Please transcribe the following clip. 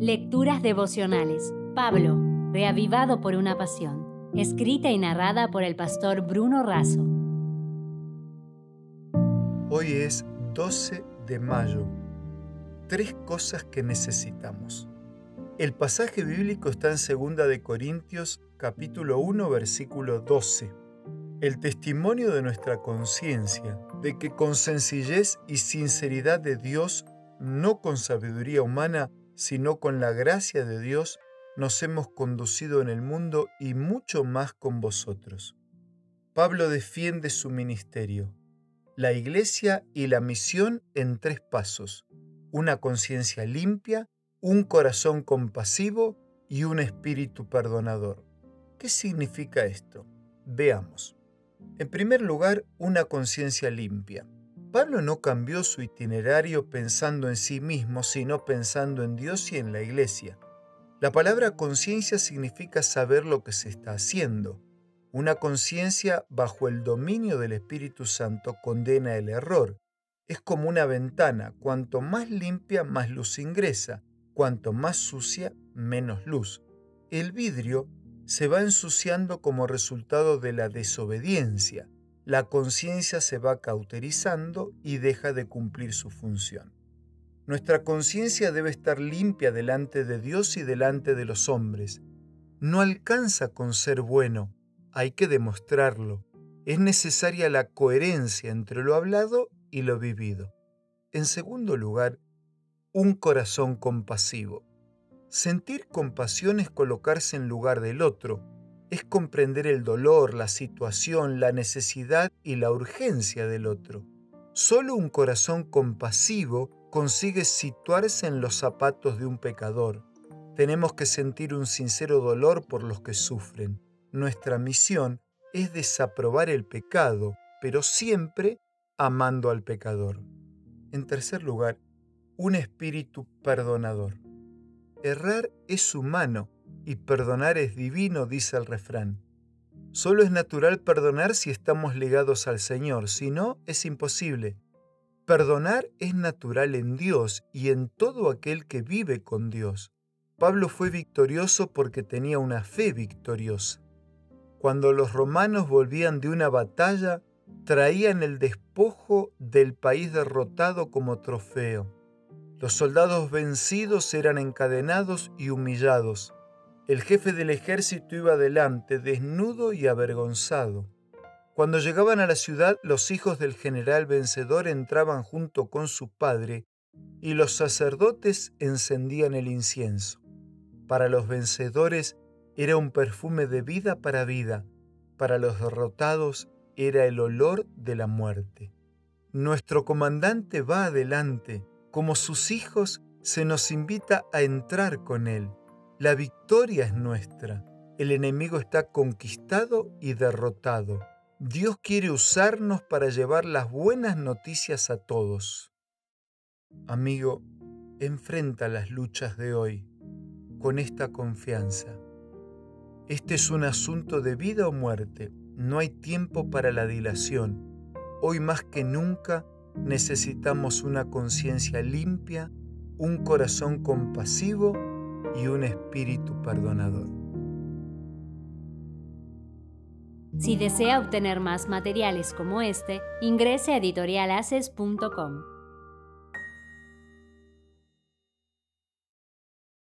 Lecturas devocionales. Pablo, reavivado por una pasión. Escrita y narrada por el pastor Bruno Razo. Hoy es 12 de mayo. Tres cosas que necesitamos. El pasaje bíblico está en 2 de Corintios capítulo 1 versículo 12. El testimonio de nuestra conciencia de que con sencillez y sinceridad de Dios, no con sabiduría humana, sino con la gracia de Dios, nos hemos conducido en el mundo y mucho más con vosotros. Pablo defiende su ministerio, la iglesia y la misión en tres pasos, una conciencia limpia, un corazón compasivo y un espíritu perdonador. ¿Qué significa esto? Veamos. En primer lugar, una conciencia limpia. Pablo no cambió su itinerario pensando en sí mismo, sino pensando en Dios y en la iglesia. La palabra conciencia significa saber lo que se está haciendo. Una conciencia bajo el dominio del Espíritu Santo condena el error. Es como una ventana, cuanto más limpia, más luz ingresa, cuanto más sucia, menos luz. El vidrio se va ensuciando como resultado de la desobediencia la conciencia se va cauterizando y deja de cumplir su función. Nuestra conciencia debe estar limpia delante de Dios y delante de los hombres. No alcanza con ser bueno, hay que demostrarlo. Es necesaria la coherencia entre lo hablado y lo vivido. En segundo lugar, un corazón compasivo. Sentir compasión es colocarse en lugar del otro, es comprender el dolor, la situación, la necesidad y la urgencia del otro. Solo un corazón compasivo consigue situarse en los zapatos de un pecador. Tenemos que sentir un sincero dolor por los que sufren. Nuestra misión es desaprobar el pecado, pero siempre amando al pecador. En tercer lugar, un espíritu perdonador. Errar es humano, y perdonar es divino, dice el refrán. Solo es natural perdonar si estamos ligados al Señor, si no, es imposible. Perdonar es natural en Dios y en todo aquel que vive con Dios. Pablo fue victorioso porque tenía una fe victoriosa. Cuando los romanos volvían de una batalla, traían el despojo del país derrotado como trofeo. Los soldados vencidos eran encadenados y humillados. El jefe del ejército iba adelante, desnudo y avergonzado. Cuando llegaban a la ciudad, los hijos del general vencedor entraban junto con su padre y los sacerdotes encendían el incienso. Para los vencedores era un perfume de vida para vida, para los derrotados era el olor de la muerte. Nuestro comandante va adelante, como sus hijos se nos invita a entrar con él. La victoria es nuestra. El enemigo está conquistado y derrotado. Dios quiere usarnos para llevar las buenas noticias a todos. Amigo, enfrenta las luchas de hoy con esta confianza. Este es un asunto de vida o muerte. No hay tiempo para la dilación. Hoy más que nunca necesitamos una conciencia limpia, un corazón compasivo y un espíritu perdonador. Si desea obtener más materiales como este, ingrese a editorialaces.com.